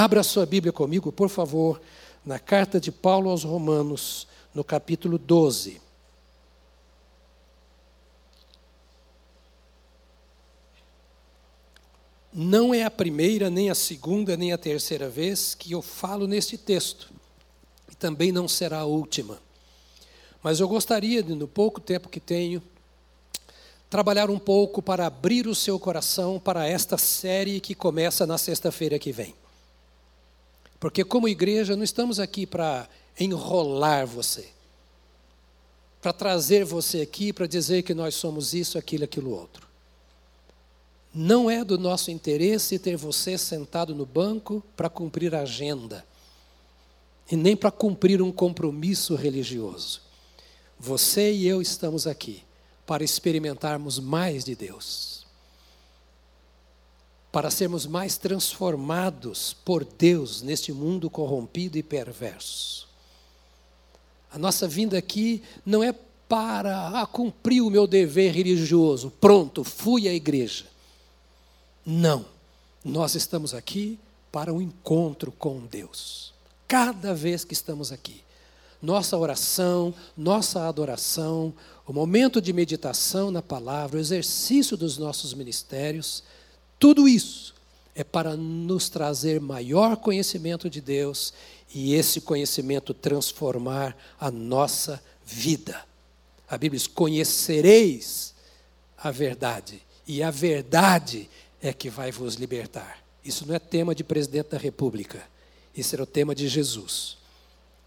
Abra sua Bíblia comigo, por favor, na carta de Paulo aos Romanos, no capítulo 12. Não é a primeira, nem a segunda, nem a terceira vez que eu falo neste texto. E também não será a última. Mas eu gostaria, no pouco tempo que tenho, trabalhar um pouco para abrir o seu coração para esta série que começa na sexta-feira que vem. Porque, como igreja, não estamos aqui para enrolar você, para trazer você aqui para dizer que nós somos isso, aquilo, aquilo outro. Não é do nosso interesse ter você sentado no banco para cumprir a agenda, e nem para cumprir um compromisso religioso. Você e eu estamos aqui para experimentarmos mais de Deus, para sermos mais transformados por Deus neste mundo corrompido e perverso. A nossa vinda aqui não é para ah, cumprir o meu dever religioso, pronto, fui à igreja. Não, nós estamos aqui para um encontro com Deus, cada vez que estamos aqui nossa oração, nossa adoração, o momento de meditação na palavra, o exercício dos nossos ministérios, tudo isso é para nos trazer maior conhecimento de Deus e esse conhecimento transformar a nossa vida. A Bíblia diz: conhecereis a verdade, e a verdade é que vai vos libertar. Isso não é tema de presidente da República, isso era o tema de Jesus.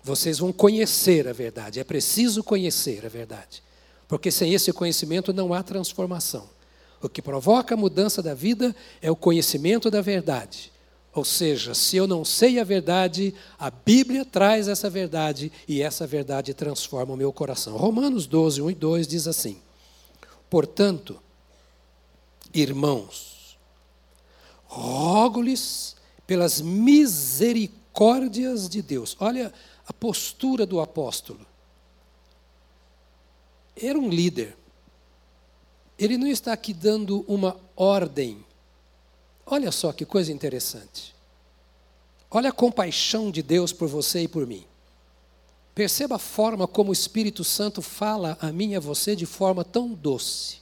Vocês vão conhecer a verdade. É preciso conhecer a verdade. Porque sem esse conhecimento não há transformação. O que provoca a mudança da vida é o conhecimento da verdade. Ou seja, se eu não sei a verdade, a Bíblia traz essa verdade e essa verdade transforma o meu coração. Romanos 12, 1 e 2 diz assim: Portanto, irmãos, rogo-lhes pelas misericórdias de Deus. Olha a postura do apóstolo. Era um líder. Ele não está aqui dando uma ordem. Olha só que coisa interessante. Olha a compaixão de Deus por você e por mim. Perceba a forma como o Espírito Santo fala a mim e a você de forma tão doce.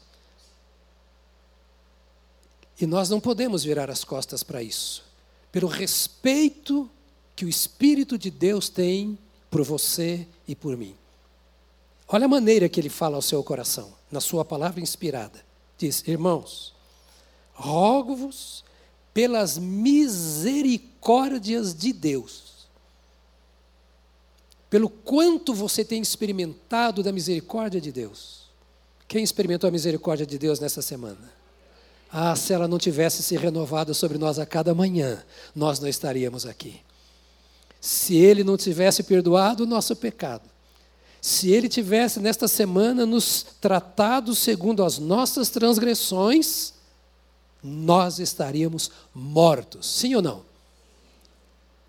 E nós não podemos virar as costas para isso. Pelo respeito que o Espírito de Deus tem por você e por mim. Olha a maneira que ele fala ao seu coração, na sua palavra inspirada. Diz: Irmãos, rogo-vos pelas misericórdias de Deus, pelo quanto você tem experimentado da misericórdia de Deus. Quem experimentou a misericórdia de Deus nessa semana? Ah, se ela não tivesse se renovado sobre nós a cada manhã, nós não estaríamos aqui se ele não tivesse perdoado o nosso pecado, se ele tivesse nesta semana nos tratado segundo as nossas transgressões, nós estaríamos mortos. Sim ou não?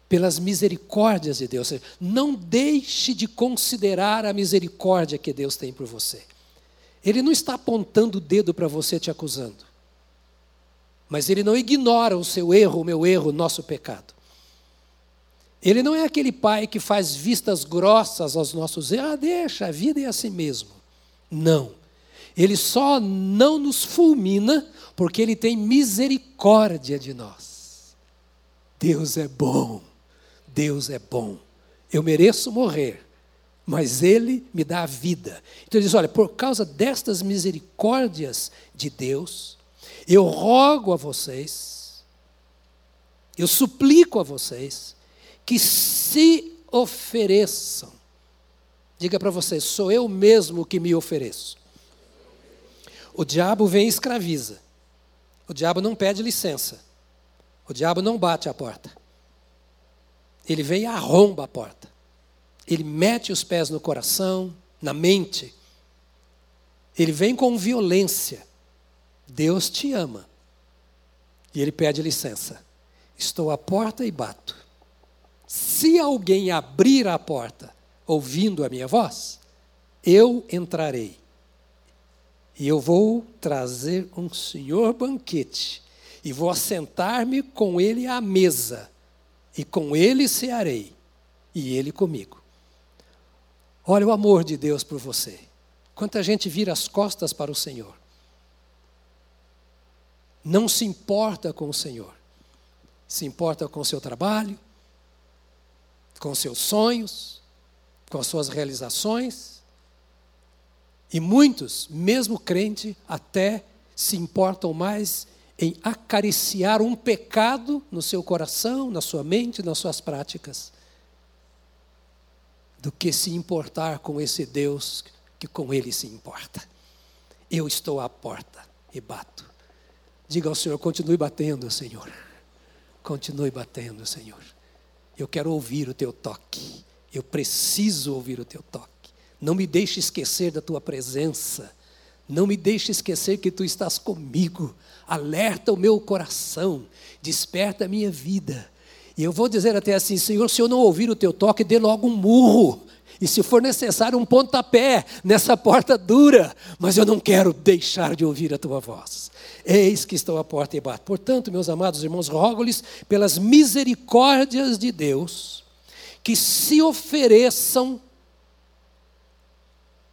Pelas misericórdias de Deus. Não deixe de considerar a misericórdia que Deus tem por você. Ele não está apontando o dedo para você te acusando. Mas ele não ignora o seu erro, o meu erro, o nosso pecado. Ele não é aquele pai que faz vistas grossas aos nossos erros, ah, deixa, a vida é assim mesmo. Não. Ele só não nos fulmina porque ele tem misericórdia de nós. Deus é bom. Deus é bom. Eu mereço morrer, mas ele me dá a vida. Então ele diz: olha, por causa destas misericórdias de Deus, eu rogo a vocês, eu suplico a vocês, que se ofereçam. Diga para vocês, sou eu mesmo que me ofereço. O diabo vem e escraviza. O diabo não pede licença. O diabo não bate a porta. Ele vem e arromba a porta. Ele mete os pés no coração, na mente. Ele vem com violência. Deus te ama. E ele pede licença. Estou à porta e bato. Se alguém abrir a porta ouvindo a minha voz, eu entrarei. E eu vou trazer um senhor banquete. E vou assentar-me com ele à mesa, e com ele cearei, e ele comigo. Olha o amor de Deus por você. Quanta gente vira as costas para o Senhor. Não se importa com o Senhor. Se importa com o seu trabalho, com seus sonhos, com as suas realizações. E muitos, mesmo crente, até se importam mais em acariciar um pecado no seu coração, na sua mente, nas suas práticas, do que se importar com esse Deus que com ele se importa. Eu estou à porta e bato. Diga ao Senhor, continue batendo, Senhor. Continue batendo, Senhor. Eu quero ouvir o teu toque. Eu preciso ouvir o teu toque. Não me deixe esquecer da tua presença. Não me deixe esquecer que tu estás comigo. Alerta o meu coração, desperta a minha vida. E eu vou dizer até assim: Senhor, se eu não ouvir o teu toque, dê logo um murro. E se for necessário, um pontapé nessa porta dura. Mas eu não quero deixar de ouvir a tua voz. Eis que estou à porta e bato. Portanto, meus amados irmãos, rogo-lhes pelas misericórdias de Deus que se ofereçam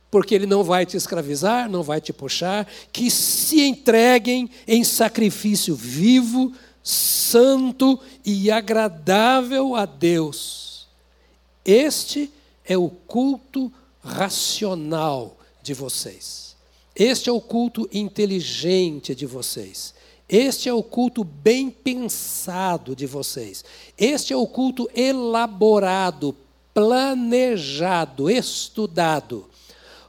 porque Ele não vai te escravizar, não vai te puxar, que se entreguem em sacrifício vivo, santo e agradável a Deus. Este é o culto racional de vocês. Este é o culto inteligente de vocês. Este é o culto bem pensado de vocês. Este é o culto elaborado, planejado, estudado.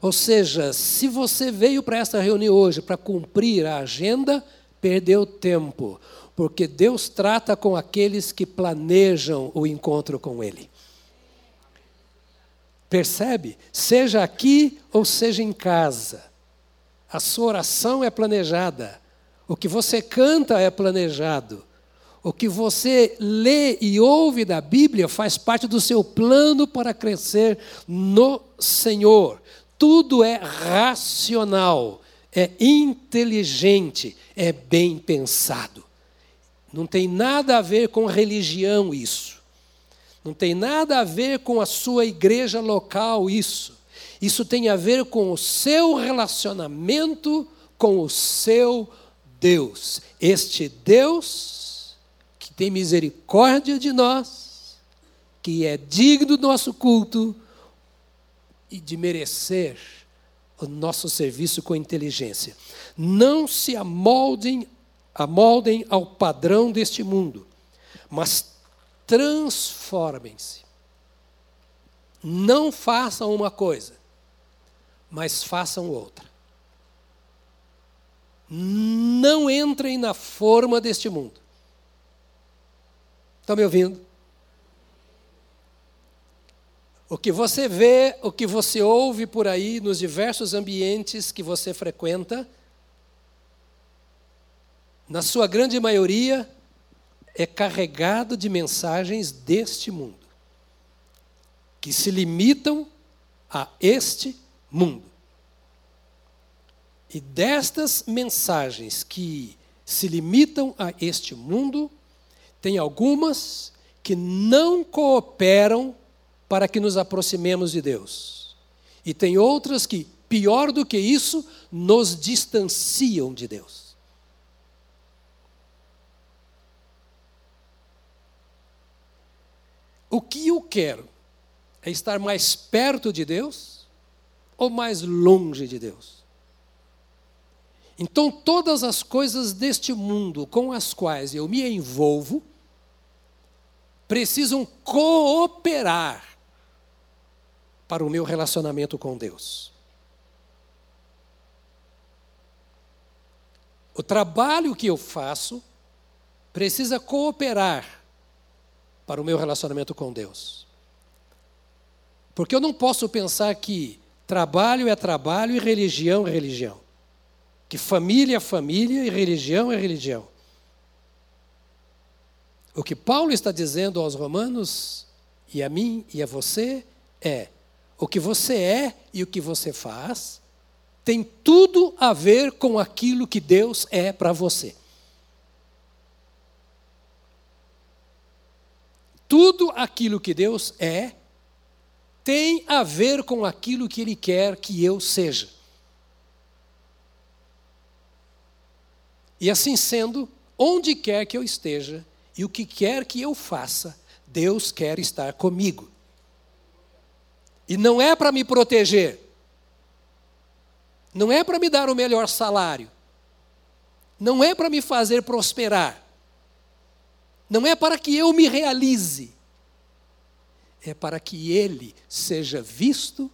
Ou seja, se você veio para esta reunião hoje para cumprir a agenda, perdeu tempo, porque Deus trata com aqueles que planejam o encontro com Ele. Percebe? Seja aqui ou seja em casa, a sua oração é planejada, o que você canta é planejado, o que você lê e ouve da Bíblia faz parte do seu plano para crescer no Senhor. Tudo é racional, é inteligente, é bem pensado. Não tem nada a ver com religião isso. Não tem nada a ver com a sua igreja local isso. Isso tem a ver com o seu relacionamento com o seu Deus. Este Deus que tem misericórdia de nós, que é digno do nosso culto, e de merecer o nosso serviço com inteligência. Não se amoldem, amoldem ao padrão deste mundo, mas transformem-se. Não façam uma coisa, mas façam outra. Não entrem na forma deste mundo. Estão me ouvindo? O que você vê, o que você ouve por aí nos diversos ambientes que você frequenta, na sua grande maioria, é carregado de mensagens deste mundo, que se limitam a este mundo. E destas mensagens que se limitam a este mundo, tem algumas que não cooperam para que nos aproximemos de Deus. E tem outras que, pior do que isso, nos distanciam de Deus. O que eu quero é estar mais perto de Deus ou mais longe de Deus? Então, todas as coisas deste mundo com as quais eu me envolvo precisam cooperar para o meu relacionamento com Deus. O trabalho que eu faço precisa cooperar para o meu relacionamento com Deus. Porque eu não posso pensar que trabalho é trabalho e religião é religião. Que família é família e religião é religião. O que Paulo está dizendo aos romanos, e a mim e a você, é: o que você é e o que você faz tem tudo a ver com aquilo que Deus é para você. Tudo aquilo que Deus é tem a ver com aquilo que Ele quer que eu seja. E assim sendo, onde quer que eu esteja e o que quer que eu faça, Deus quer estar comigo. E não é para me proteger, não é para me dar o melhor salário, não é para me fazer prosperar, não é para que eu me realize, é para que Ele seja visto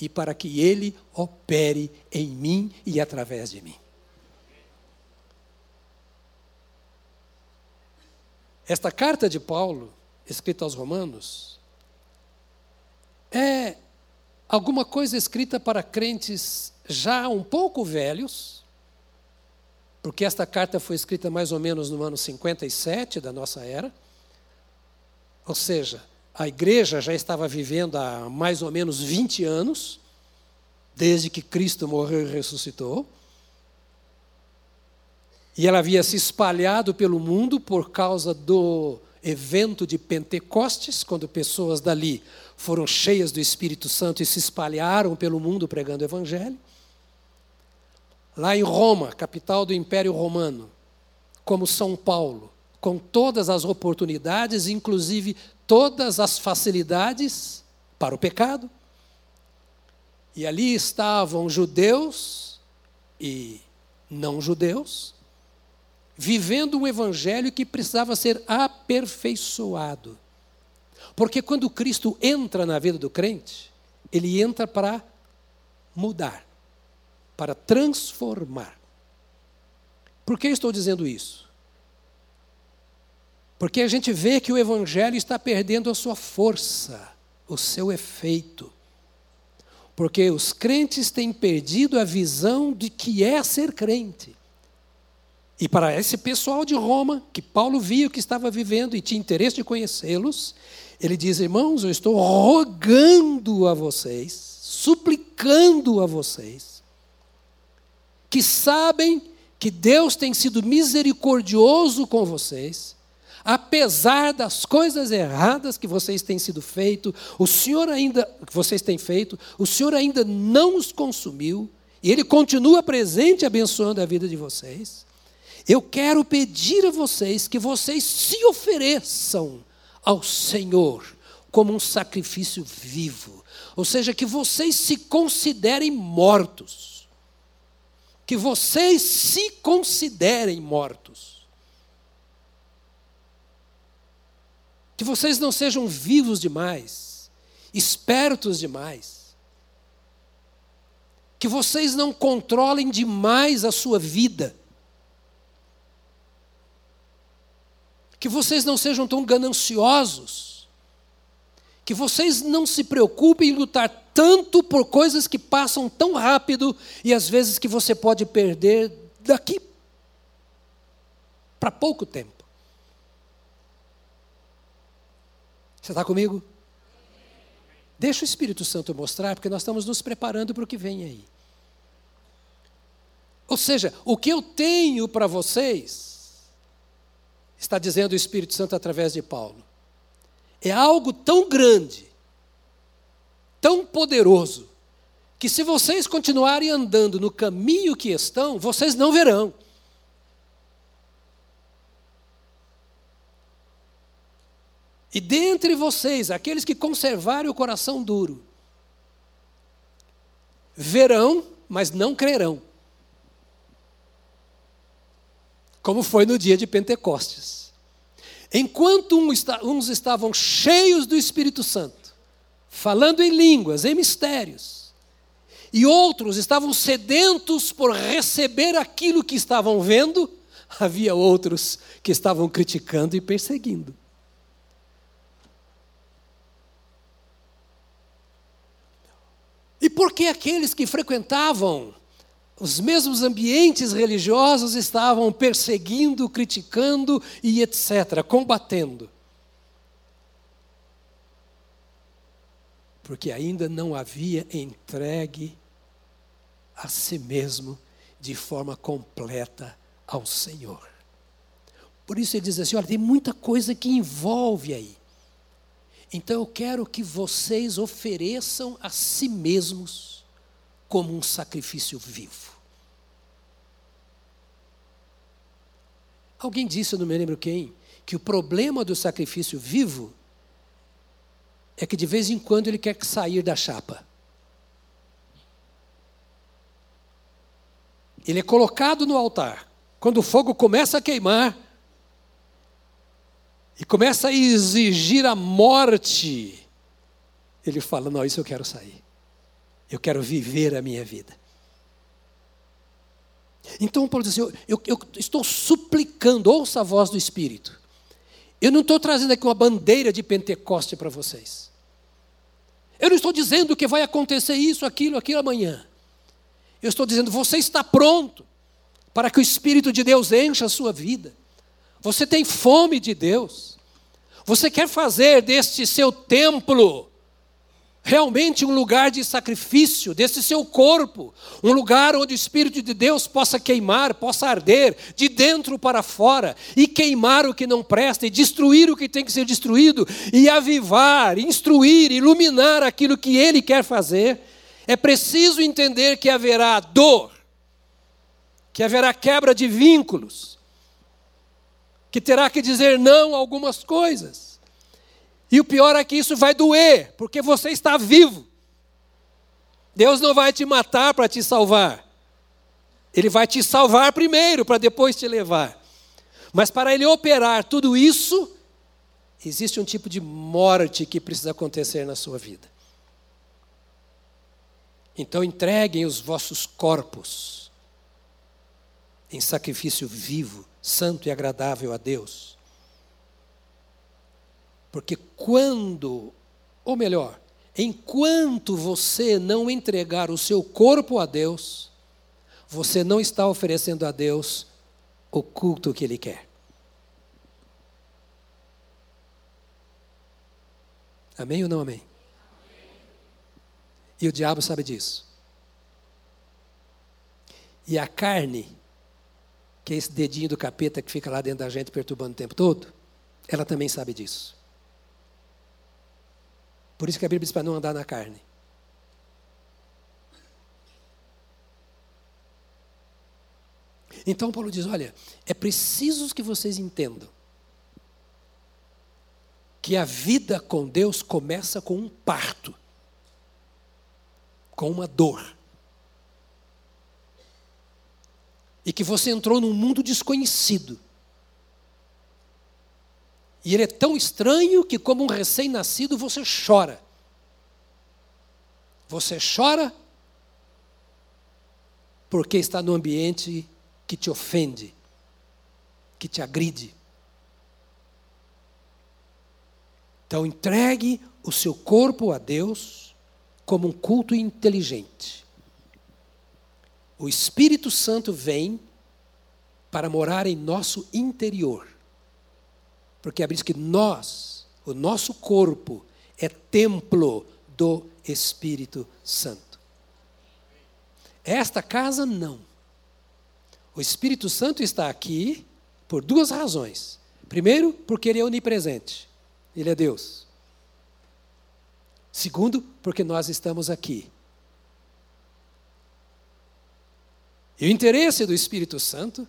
e para que Ele opere em mim e através de mim. Esta carta de Paulo, escrita aos Romanos, é alguma coisa escrita para crentes já um pouco velhos, porque esta carta foi escrita mais ou menos no ano 57 da nossa era. Ou seja, a igreja já estava vivendo há mais ou menos 20 anos, desde que Cristo morreu e ressuscitou. E ela havia se espalhado pelo mundo por causa do evento de Pentecostes, quando pessoas dali foram cheias do Espírito Santo e se espalharam pelo mundo pregando o Evangelho. Lá em Roma, capital do Império Romano, como São Paulo, com todas as oportunidades, inclusive todas as facilidades para o pecado. E ali estavam judeus e não judeus, vivendo um evangelho que precisava ser aperfeiçoado. Porque quando Cristo entra na vida do crente, ele entra para mudar, para transformar. Por que estou dizendo isso? Porque a gente vê que o Evangelho está perdendo a sua força, o seu efeito. Porque os crentes têm perdido a visão de que é ser crente. E para esse pessoal de Roma, que Paulo via o que estava vivendo e tinha interesse de conhecê-los, ele diz: Irmãos, eu estou rogando a vocês, suplicando a vocês, que sabem que Deus tem sido misericordioso com vocês, apesar das coisas erradas que vocês têm sido feito, o Senhor ainda que vocês têm feito, o Senhor ainda não os consumiu, e ele continua presente abençoando a vida de vocês. Eu quero pedir a vocês que vocês se ofereçam ao Senhor como um sacrifício vivo. Ou seja, que vocês se considerem mortos. Que vocês se considerem mortos. Que vocês não sejam vivos demais, espertos demais. Que vocês não controlem demais a sua vida que vocês não sejam tão gananciosos, que vocês não se preocupem em lutar tanto por coisas que passam tão rápido e às vezes que você pode perder daqui para pouco tempo. Você está comigo? Deixa o Espírito Santo mostrar, porque nós estamos nos preparando para o que vem aí. Ou seja, o que eu tenho para vocês está dizendo o Espírito Santo através de Paulo. É algo tão grande, tão poderoso, que se vocês continuarem andando no caminho que estão, vocês não verão. E dentre vocês, aqueles que conservarem o coração duro, verão, mas não crerão. como foi no dia de Pentecostes. Enquanto uns estavam cheios do Espírito Santo, falando em línguas, em mistérios, e outros estavam sedentos por receber aquilo que estavam vendo, havia outros que estavam criticando e perseguindo. E por que aqueles que frequentavam os mesmos ambientes religiosos estavam perseguindo, criticando e etc., combatendo. Porque ainda não havia entregue a si mesmo de forma completa ao Senhor. Por isso ele diz assim: olha, tem muita coisa que envolve aí. Então eu quero que vocês ofereçam a si mesmos como um sacrifício vivo. Alguém disse, eu não me lembro quem, que o problema do sacrifício vivo é que de vez em quando ele quer sair da chapa. Ele é colocado no altar. Quando o fogo começa a queimar e começa a exigir a morte, ele fala: Não, isso eu quero sair. Eu quero viver a minha vida. Então Paulo diz assim: eu, eu, estou suplicando, ouça a voz do Espírito. Eu não estou trazendo aqui uma bandeira de Pentecoste para vocês. Eu não estou dizendo que vai acontecer isso, aquilo, aquilo amanhã. Eu estou dizendo, você está pronto para que o Espírito de Deus encha a sua vida. Você tem fome de Deus. Você quer fazer deste seu templo realmente um lugar de sacrifício desse seu corpo, um lugar onde o Espírito de Deus possa queimar, possa arder de dentro para fora e queimar o que não presta e destruir o que tem que ser destruído e avivar, instruir, iluminar aquilo que ele quer fazer. É preciso entender que haverá dor, que haverá quebra de vínculos, que terá que dizer não a algumas coisas e o pior é que isso vai doer, porque você está vivo. Deus não vai te matar para te salvar. Ele vai te salvar primeiro, para depois te levar. Mas para ele operar tudo isso, existe um tipo de morte que precisa acontecer na sua vida. Então entreguem os vossos corpos em sacrifício vivo, santo e agradável a Deus porque quando, ou melhor, enquanto você não entregar o seu corpo a Deus, você não está oferecendo a Deus o culto que Ele quer. Amém ou não amém? E o diabo sabe disso. E a carne, que é esse dedinho do capeta que fica lá dentro da gente perturbando o tempo todo, ela também sabe disso. Por isso que a Bíblia diz para não andar na carne. Então Paulo diz: olha, é preciso que vocês entendam que a vida com Deus começa com um parto, com uma dor. E que você entrou num mundo desconhecido. E ele é tão estranho que, como um recém-nascido, você chora. Você chora porque está no ambiente que te ofende, que te agride. Então, entregue o seu corpo a Deus como um culto inteligente. O Espírito Santo vem para morar em nosso interior. Porque a Bíblia diz que nós, o nosso corpo, é templo do Espírito Santo. Esta casa não. O Espírito Santo está aqui por duas razões. Primeiro, porque ele é onipresente. Ele é Deus. Segundo, porque nós estamos aqui. E o interesse do Espírito Santo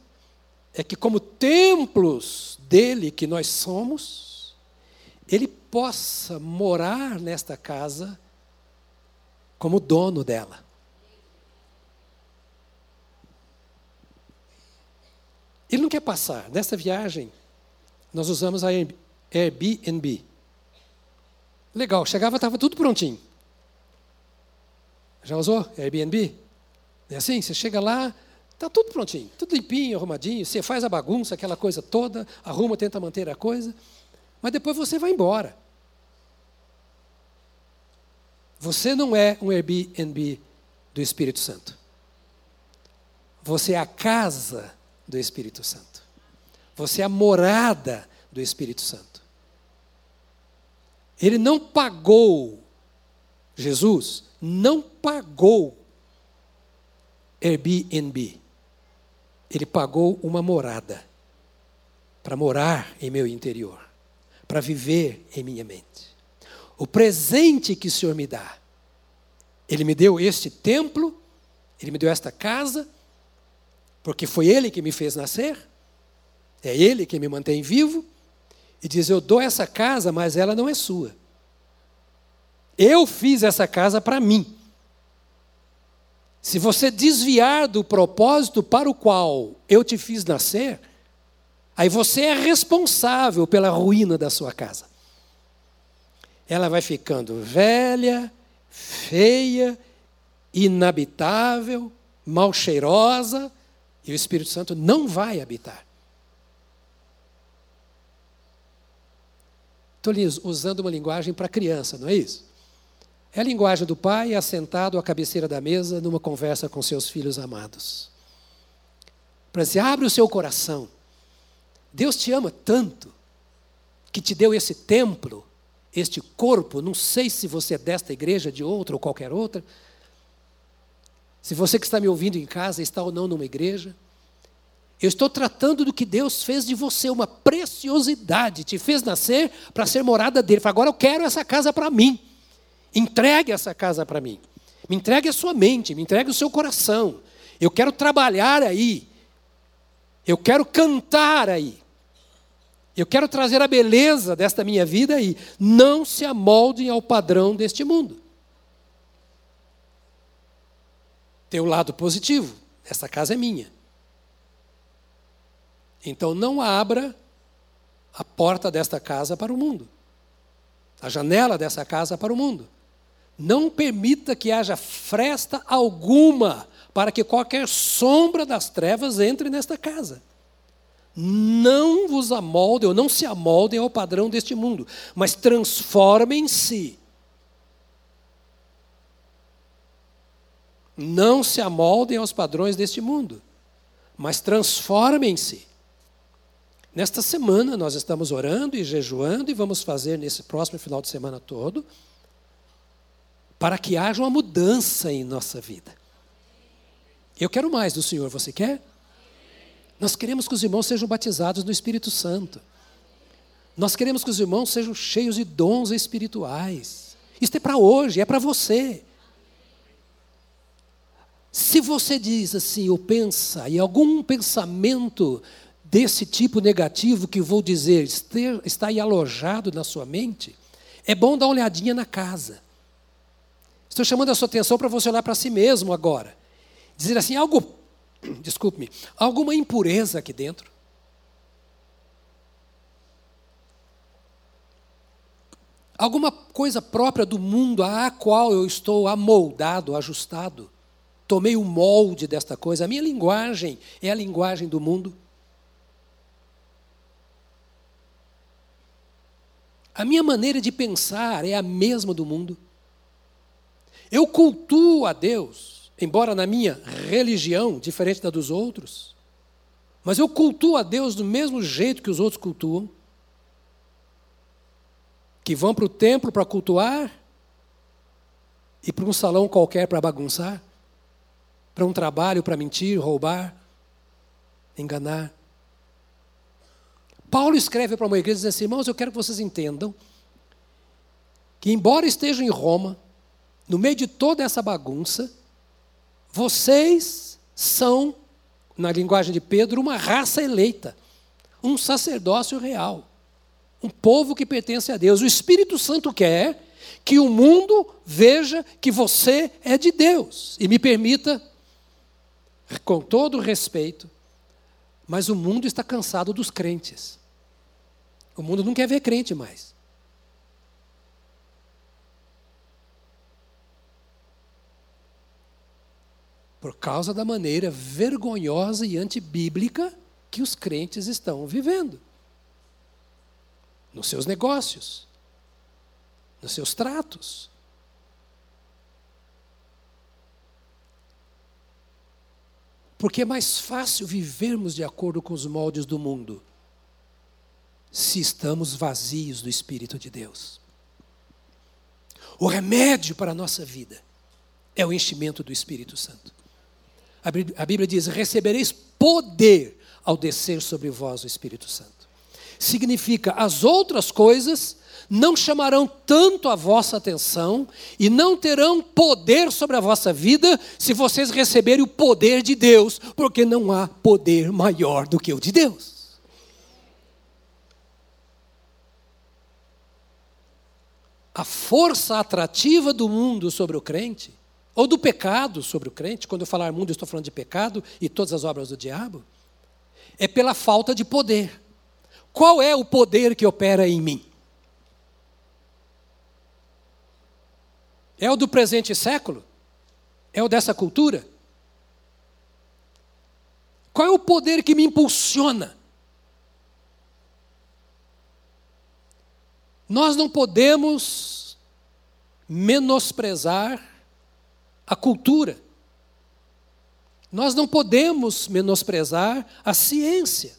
é que, como templos dele que nós somos, ele possa morar nesta casa como dono dela. Ele não quer passar. Nessa viagem, nós usamos a Airbnb. Legal, chegava, estava tudo prontinho. Já usou Airbnb? É assim? Você chega lá, Está tudo prontinho, tudo limpinho, arrumadinho. Você faz a bagunça, aquela coisa toda, arruma, tenta manter a coisa, mas depois você vai embora. Você não é um Airbnb do Espírito Santo. Você é a casa do Espírito Santo. Você é a morada do Espírito Santo. Ele não pagou, Jesus não pagou Airbnb ele pagou uma morada para morar em meu interior, para viver em minha mente. o presente que o Senhor me dá. Ele me deu este templo, ele me deu esta casa, porque foi ele que me fez nascer, é ele que me mantém vivo, e diz: Eu dou essa casa, mas ela não é sua. Eu fiz essa casa para mim. Se você desviar do propósito para o qual eu te fiz nascer, aí você é responsável pela ruína da sua casa. Ela vai ficando velha, feia, inabitável, mal cheirosa, e o Espírito Santo não vai habitar. Estou usando uma linguagem para criança, não é isso? É a linguagem do pai assentado à cabeceira da mesa numa conversa com seus filhos amados. Para dizer, abre o seu coração. Deus te ama tanto que te deu esse templo, este corpo. Não sei se você é desta igreja, de outra ou qualquer outra. Se você que está me ouvindo em casa está ou não numa igreja. Eu estou tratando do que Deus fez de você, uma preciosidade. Te fez nascer para ser morada dele. Agora eu quero essa casa para mim. Entregue essa casa para mim. Me entregue a sua mente, me entregue o seu coração. Eu quero trabalhar aí. Eu quero cantar aí. Eu quero trazer a beleza desta minha vida aí. Não se amoldem ao padrão deste mundo. Tem o lado positivo. Essa casa é minha. Então não abra a porta desta casa para o mundo. A janela dessa casa para o mundo. Não permita que haja fresta alguma para que qualquer sombra das trevas entre nesta casa. Não vos amoldem, ou não se amoldem ao padrão deste mundo, mas transformem-se. Não se amoldem aos padrões deste mundo, mas transformem-se. Nesta semana nós estamos orando e jejuando e vamos fazer nesse próximo final de semana todo para que haja uma mudança em nossa vida. Eu quero mais do Senhor, você quer? Nós queremos que os irmãos sejam batizados no Espírito Santo. Nós queremos que os irmãos sejam cheios de dons espirituais. Isso é para hoje, é para você. Se você diz assim, ou pensa, e algum pensamento desse tipo negativo que vou dizer está aí alojado na sua mente, é bom dar uma olhadinha na casa. Estou chamando a sua atenção para você olhar para si mesmo agora. Dizer assim, algo, desculpe-me, alguma impureza aqui dentro. Alguma coisa própria do mundo a qual eu estou amoldado, ajustado. Tomei o molde desta coisa. A minha linguagem é a linguagem do mundo. A minha maneira de pensar é a mesma do mundo. Eu cultuo a Deus, embora na minha religião, diferente da dos outros, mas eu cultuo a Deus do mesmo jeito que os outros cultuam. Que vão para o templo para cultuar e para um salão qualquer para bagunçar, para um trabalho para mentir, roubar, enganar. Paulo escreve para uma igreja e diz assim: irmãos, eu quero que vocês entendam que, embora estejam em Roma, no meio de toda essa bagunça, vocês são, na linguagem de Pedro, uma raça eleita, um sacerdócio real, um povo que pertence a Deus. O Espírito Santo quer que o mundo veja que você é de Deus. E me permita, com todo respeito, mas o mundo está cansado dos crentes. O mundo não quer ver crente mais. Por causa da maneira vergonhosa e antibíblica que os crentes estão vivendo. Nos seus negócios, nos seus tratos. Porque é mais fácil vivermos de acordo com os moldes do mundo se estamos vazios do Espírito de Deus. O remédio para a nossa vida é o enchimento do Espírito Santo. A Bíblia diz: recebereis poder ao descer sobre vós o Espírito Santo. Significa, as outras coisas não chamarão tanto a vossa atenção e não terão poder sobre a vossa vida se vocês receberem o poder de Deus, porque não há poder maior do que o de Deus. A força atrativa do mundo sobre o crente, ou do pecado sobre o crente, quando eu falar mundo, eu estou falando de pecado e todas as obras do diabo, é pela falta de poder. Qual é o poder que opera em mim? É o do presente século? É o dessa cultura? Qual é o poder que me impulsiona? Nós não podemos menosprezar a cultura. Nós não podemos menosprezar a ciência.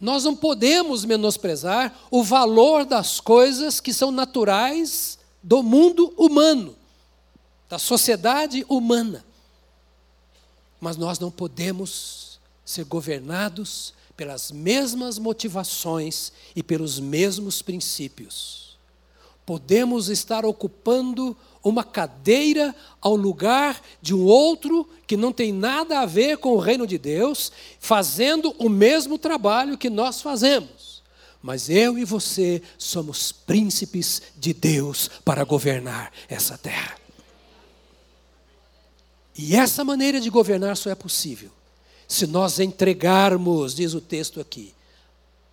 Nós não podemos menosprezar o valor das coisas que são naturais do mundo humano, da sociedade humana. Mas nós não podemos ser governados pelas mesmas motivações e pelos mesmos princípios. Podemos estar ocupando uma cadeira ao lugar de um outro que não tem nada a ver com o reino de Deus, fazendo o mesmo trabalho que nós fazemos. Mas eu e você somos príncipes de Deus para governar essa terra. E essa maneira de governar só é possível se nós entregarmos, diz o texto aqui,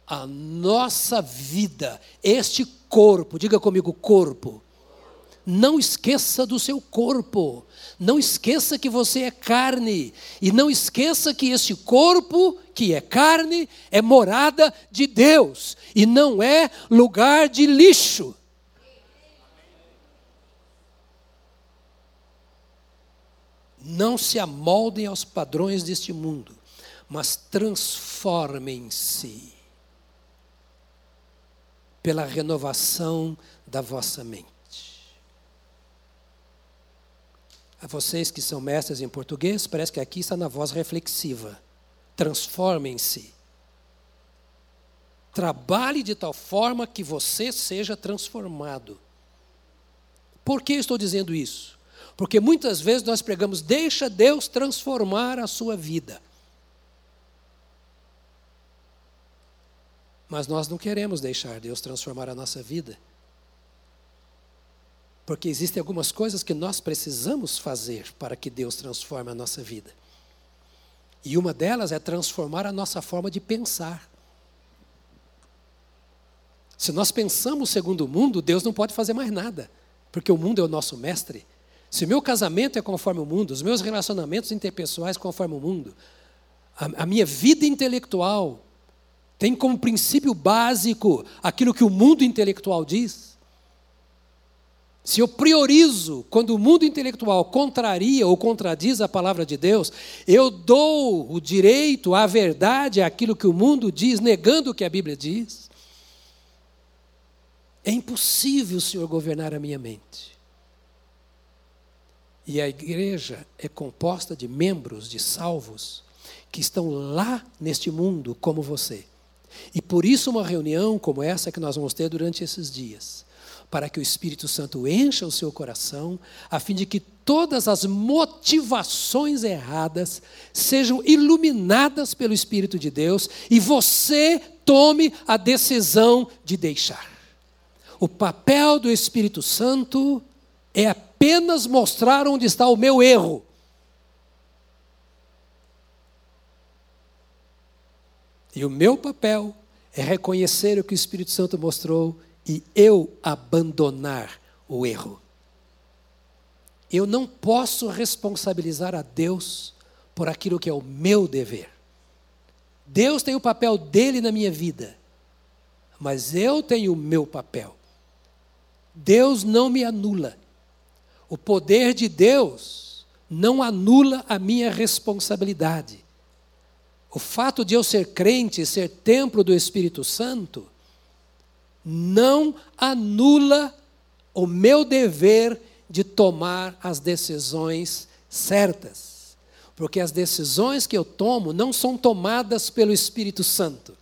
a nossa vida, este corpo, diga comigo, corpo. Não esqueça do seu corpo. Não esqueça que você é carne. E não esqueça que este corpo, que é carne, é morada de Deus. E não é lugar de lixo. Não se amoldem aos padrões deste mundo, mas transformem-se pela renovação da vossa mente. Vocês que são mestres em português, parece que aqui está na voz reflexiva. Transformem-se. Trabalhe de tal forma que você seja transformado. Por que estou dizendo isso? Porque muitas vezes nós pregamos, deixa Deus transformar a sua vida. Mas nós não queremos deixar Deus transformar a nossa vida. Porque existem algumas coisas que nós precisamos fazer para que Deus transforme a nossa vida. E uma delas é transformar a nossa forma de pensar. Se nós pensamos segundo o mundo, Deus não pode fazer mais nada, porque o mundo é o nosso mestre. Se meu casamento é conforme o mundo, os meus relacionamentos interpessoais conforme o mundo, a, a minha vida intelectual tem como princípio básico aquilo que o mundo intelectual diz, se eu priorizo quando o mundo intelectual contraria ou contradiz a palavra de Deus, eu dou o direito à verdade, àquilo que o mundo diz, negando o que a Bíblia diz. É impossível o Senhor governar a minha mente. E a igreja é composta de membros, de salvos, que estão lá neste mundo como você. E por isso, uma reunião como essa que nós vamos ter durante esses dias para que o Espírito Santo encha o seu coração, a fim de que todas as motivações erradas sejam iluminadas pelo Espírito de Deus e você tome a decisão de deixar. O papel do Espírito Santo é apenas mostrar onde está o meu erro. E o meu papel é reconhecer o que o Espírito Santo mostrou e eu abandonar o erro. Eu não posso responsabilizar a Deus por aquilo que é o meu dever. Deus tem o papel dele na minha vida, mas eu tenho o meu papel. Deus não me anula. O poder de Deus não anula a minha responsabilidade. O fato de eu ser crente, ser templo do Espírito Santo, não anula o meu dever de tomar as decisões certas. Porque as decisões que eu tomo não são tomadas pelo Espírito Santo.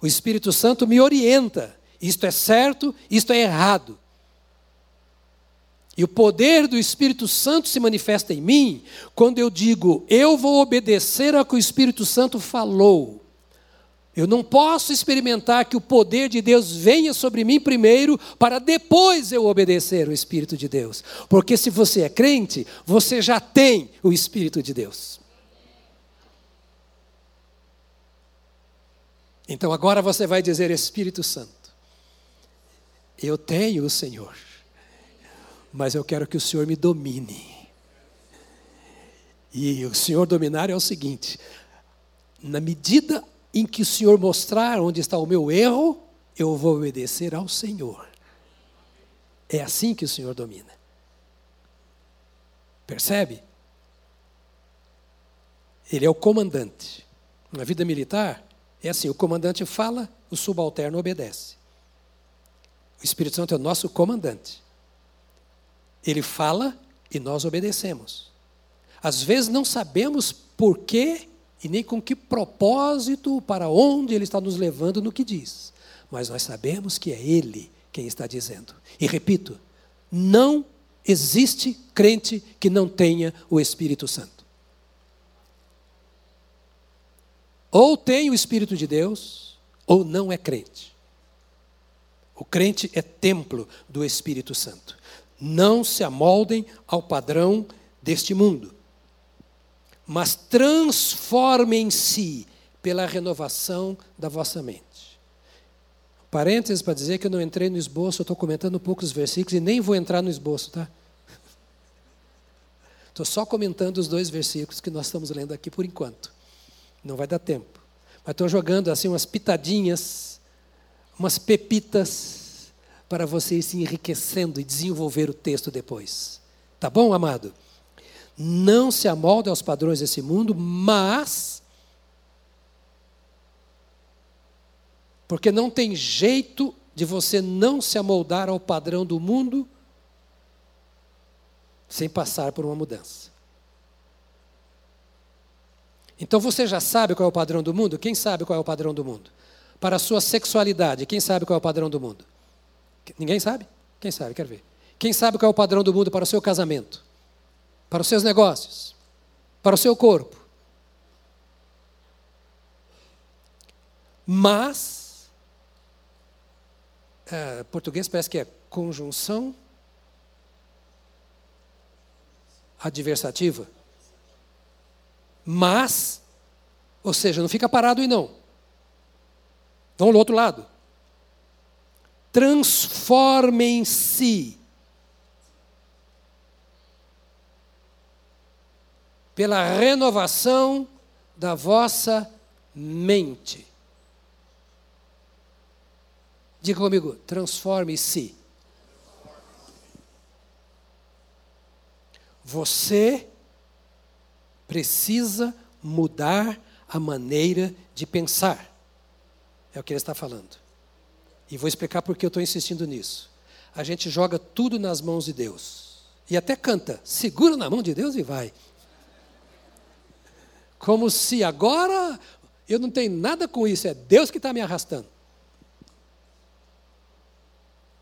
O Espírito Santo me orienta isto é certo, isto é errado. E o poder do Espírito Santo se manifesta em mim quando eu digo, eu vou obedecer ao que o Espírito Santo falou. Eu não posso experimentar que o poder de Deus venha sobre mim primeiro, para depois eu obedecer o Espírito de Deus. Porque se você é crente, você já tem o Espírito de Deus. Então agora você vai dizer, Espírito Santo, eu tenho o Senhor, mas eu quero que o Senhor me domine. E o Senhor dominar é o seguinte: na medida em que o Senhor mostrar onde está o meu erro, eu vou obedecer ao Senhor. É assim que o Senhor domina. Percebe? Ele é o comandante. Na vida militar, é assim: o comandante fala, o subalterno obedece. O Espírito Santo é o nosso comandante. Ele fala e nós obedecemos. Às vezes não sabemos por que e nem com que propósito, para onde Ele está nos levando no que diz. Mas nós sabemos que é Ele quem está dizendo. E repito, não existe crente que não tenha o Espírito Santo. Ou tem o Espírito de Deus, ou não é crente. O crente é templo do Espírito Santo. Não se amoldem ao padrão deste mundo mas transformem-se pela renovação da vossa mente. Parênteses para dizer que eu não entrei no esboço, eu estou comentando poucos versículos e nem vou entrar no esboço, tá? Estou só comentando os dois versículos que nós estamos lendo aqui por enquanto. Não vai dar tempo. Mas estou jogando assim umas pitadinhas, umas pepitas, para vocês se enriquecendo e desenvolver o texto depois. Tá bom, amado? Não se amolde aos padrões desse mundo, mas porque não tem jeito de você não se amoldar ao padrão do mundo sem passar por uma mudança. Então você já sabe qual é o padrão do mundo? Quem sabe qual é o padrão do mundo? Para a sua sexualidade, quem sabe qual é o padrão do mundo? Ninguém sabe? Quem sabe? Quero ver. Quem sabe qual é o padrão do mundo para o seu casamento? Para os seus negócios, para o seu corpo. Mas, é, português parece que é conjunção adversativa. Mas, ou seja, não fica parado e não. Vão do outro lado. Transformem-se pela renovação da vossa mente. Diga comigo, transforme-se. Você precisa mudar a maneira de pensar. É o que ele está falando. E vou explicar por que eu estou insistindo nisso. A gente joga tudo nas mãos de Deus. E até canta, segura na mão de Deus e vai. Como se agora eu não tenho nada com isso, é Deus que está me arrastando.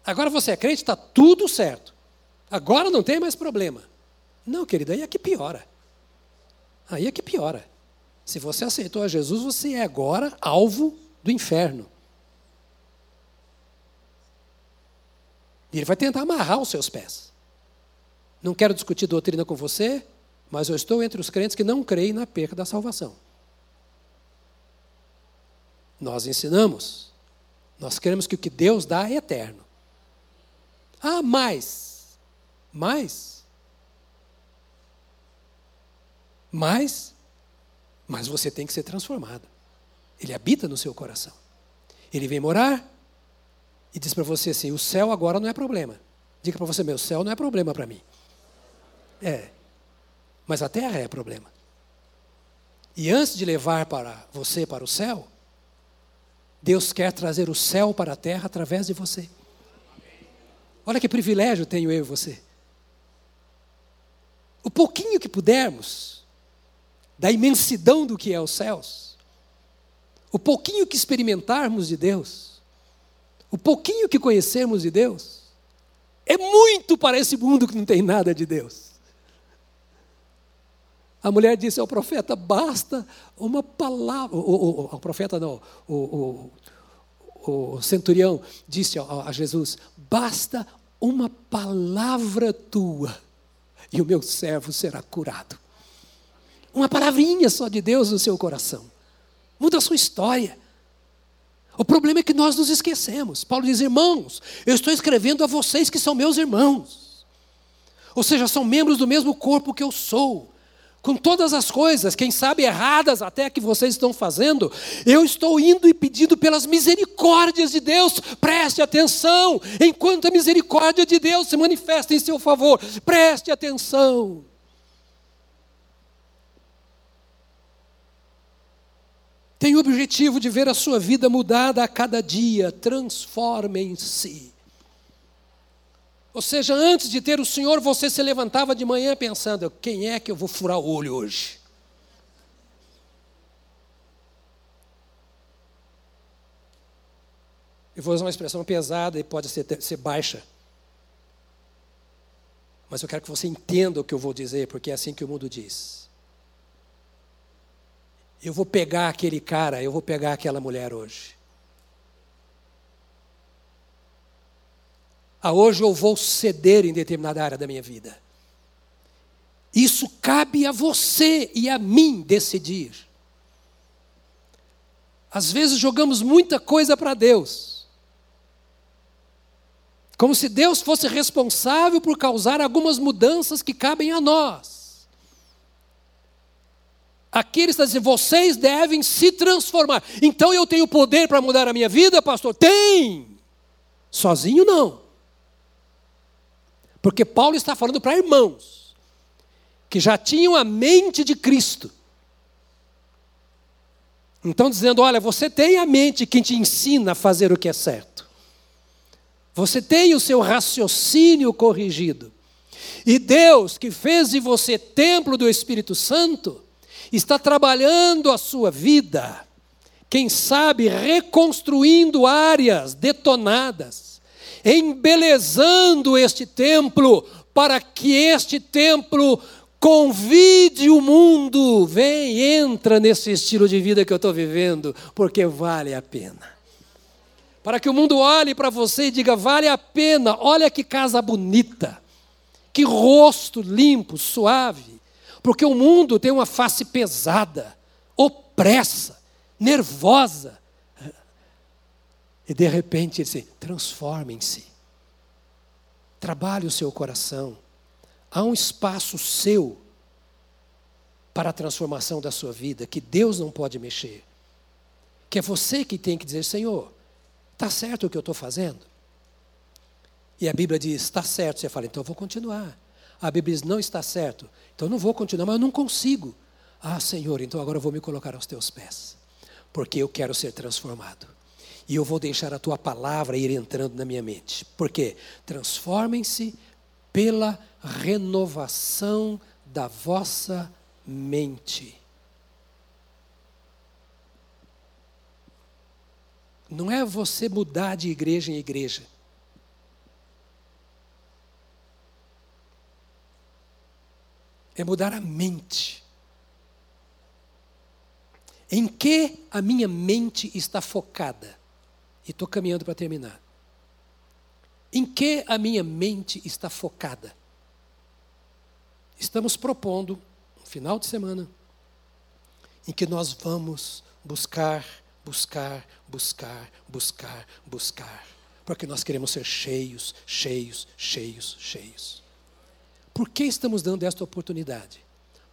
Agora você é crente, está tudo certo. Agora não tem mais problema. Não, querido, aí é que piora. Aí é que piora. Se você aceitou a Jesus, você é agora alvo do inferno. E ele vai tentar amarrar os seus pés. Não quero discutir doutrina com você, mas eu estou entre os crentes que não creem na perca da salvação. Nós ensinamos, nós queremos que o que Deus dá é eterno. Ah, mais, mais, mais, mas você tem que ser transformado. Ele habita no seu coração. Ele vem morar e diz para você assim: o céu agora não é problema. Diga para você: meu céu não é problema para mim. É, mas a terra é problema. E antes de levar para você para o céu, Deus quer trazer o céu para a terra através de você. Olha que privilégio tenho eu e você. O pouquinho que pudermos da imensidão do que é os céus, o pouquinho que experimentarmos de Deus, o pouquinho que conhecemos de Deus, é muito para esse mundo que não tem nada de Deus. A mulher disse ao profeta: basta uma palavra. O, o, o, profeta não, o, o, centurião disse a, a Jesus: basta uma palavra tua e o meu servo será curado. Uma palavrinha só de Deus no seu coração muda a sua história. O problema é que nós nos esquecemos. Paulo diz: irmãos, eu estou escrevendo a vocês que são meus irmãos. Ou seja, são membros do mesmo corpo que eu sou com todas as coisas, quem sabe erradas até que vocês estão fazendo, eu estou indo e pedindo pelas misericórdias de Deus, preste atenção, enquanto a misericórdia de Deus se manifesta em seu favor, preste atenção. Tem o objetivo de ver a sua vida mudada a cada dia, transformem-se. Ou seja, antes de ter o Senhor, você se levantava de manhã pensando: quem é que eu vou furar o olho hoje? Eu vou usar uma expressão pesada e pode ser, ser baixa. Mas eu quero que você entenda o que eu vou dizer, porque é assim que o mundo diz. Eu vou pegar aquele cara, eu vou pegar aquela mulher hoje. A hoje eu vou ceder em determinada área da minha vida. Isso cabe a você e a mim decidir. Às vezes jogamos muita coisa para Deus, como se Deus fosse responsável por causar algumas mudanças que cabem a nós. Aqui ele está dizendo: vocês devem se transformar. Então eu tenho poder para mudar a minha vida, pastor? Tem! Sozinho não. Porque Paulo está falando para irmãos que já tinham a mente de Cristo. Então, dizendo: olha, você tem a mente que te ensina a fazer o que é certo. Você tem o seu raciocínio corrigido. E Deus, que fez de você templo do Espírito Santo, está trabalhando a sua vida, quem sabe reconstruindo áreas detonadas embelezando este templo, para que este templo convide o mundo, vem, entra nesse estilo de vida que eu estou vivendo, porque vale a pena. Para que o mundo olhe para você e diga: vale a pena, olha que casa bonita, que rosto limpo, suave, porque o mundo tem uma face pesada, opressa, nervosa, e de repente ele diz: transformem-se. Trabalhe o seu coração. Há um espaço seu para a transformação da sua vida que Deus não pode mexer. Que é você que tem que dizer: Senhor, está certo o que eu estou fazendo? E a Bíblia diz: está certo. Você fala: então eu vou continuar. A Bíblia diz: não está certo. Então eu não vou continuar, mas eu não consigo. Ah, Senhor, então agora eu vou me colocar aos teus pés, porque eu quero ser transformado e eu vou deixar a tua palavra ir entrando na minha mente. Por quê? Transformem-se pela renovação da vossa mente. Não é você mudar de igreja em igreja. É mudar a mente. Em que a minha mente está focada? E estou caminhando para terminar. Em que a minha mente está focada? Estamos propondo, no final de semana, em que nós vamos buscar, buscar, buscar, buscar, buscar. Porque nós queremos ser cheios, cheios, cheios, cheios. Por que estamos dando esta oportunidade?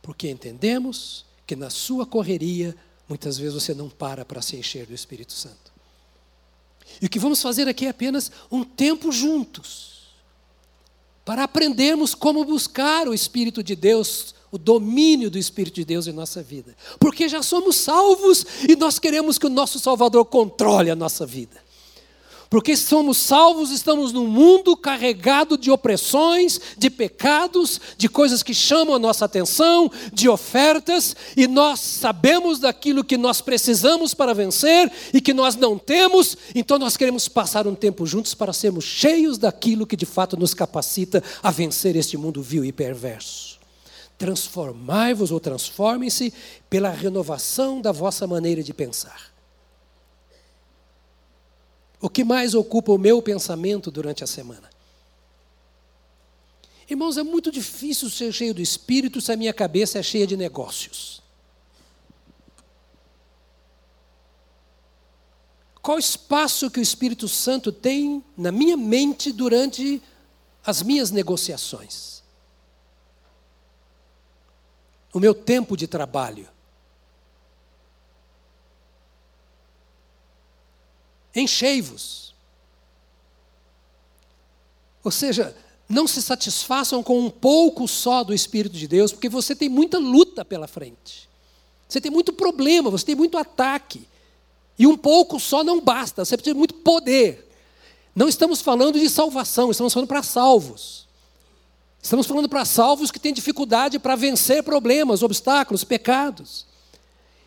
Porque entendemos que na sua correria, muitas vezes você não para para se encher do Espírito Santo. E o que vamos fazer aqui é apenas um tempo juntos, para aprendermos como buscar o Espírito de Deus, o domínio do Espírito de Deus em nossa vida. Porque já somos salvos e nós queremos que o nosso Salvador controle a nossa vida. Porque somos salvos, estamos num mundo carregado de opressões, de pecados, de coisas que chamam a nossa atenção, de ofertas, e nós sabemos daquilo que nós precisamos para vencer e que nós não temos, então nós queremos passar um tempo juntos para sermos cheios daquilo que de fato nos capacita a vencer este mundo vil e perverso. Transformai-vos ou transformem-se pela renovação da vossa maneira de pensar. O que mais ocupa o meu pensamento durante a semana? Irmãos, é muito difícil ser cheio do Espírito se a minha cabeça é cheia de negócios. Qual espaço que o Espírito Santo tem na minha mente durante as minhas negociações? O meu tempo de trabalho. Enchei-vos. Ou seja, não se satisfaçam com um pouco só do Espírito de Deus, porque você tem muita luta pela frente. Você tem muito problema, você tem muito ataque. E um pouco só não basta, você precisa de muito poder. Não estamos falando de salvação, estamos falando para salvos. Estamos falando para salvos que têm dificuldade para vencer problemas, obstáculos, pecados.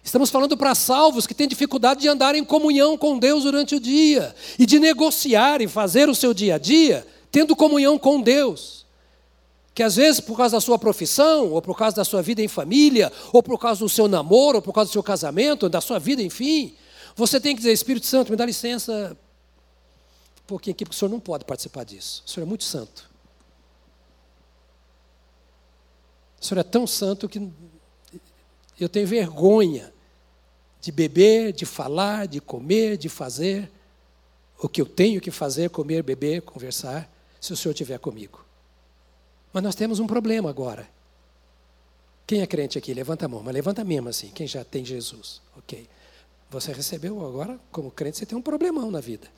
Estamos falando para salvos que têm dificuldade de andar em comunhão com Deus durante o dia e de negociar e fazer o seu dia a dia tendo comunhão com Deus. Que às vezes, por causa da sua profissão, ou por causa da sua vida em família, ou por causa do seu namoro, ou por causa do seu casamento, da sua vida, enfim, você tem que dizer: Espírito Santo, me dá licença um pouquinho aqui, porque o senhor não pode participar disso. O senhor é muito santo. O senhor é tão santo que eu tenho vergonha de beber, de falar, de comer, de fazer o que eu tenho que fazer, comer, beber, conversar, se o Senhor estiver comigo. Mas nós temos um problema agora. Quem é crente aqui? Levanta a mão, mas levanta mesmo assim, quem já tem Jesus. Ok. Você recebeu agora, como crente, você tem um problemão na vida.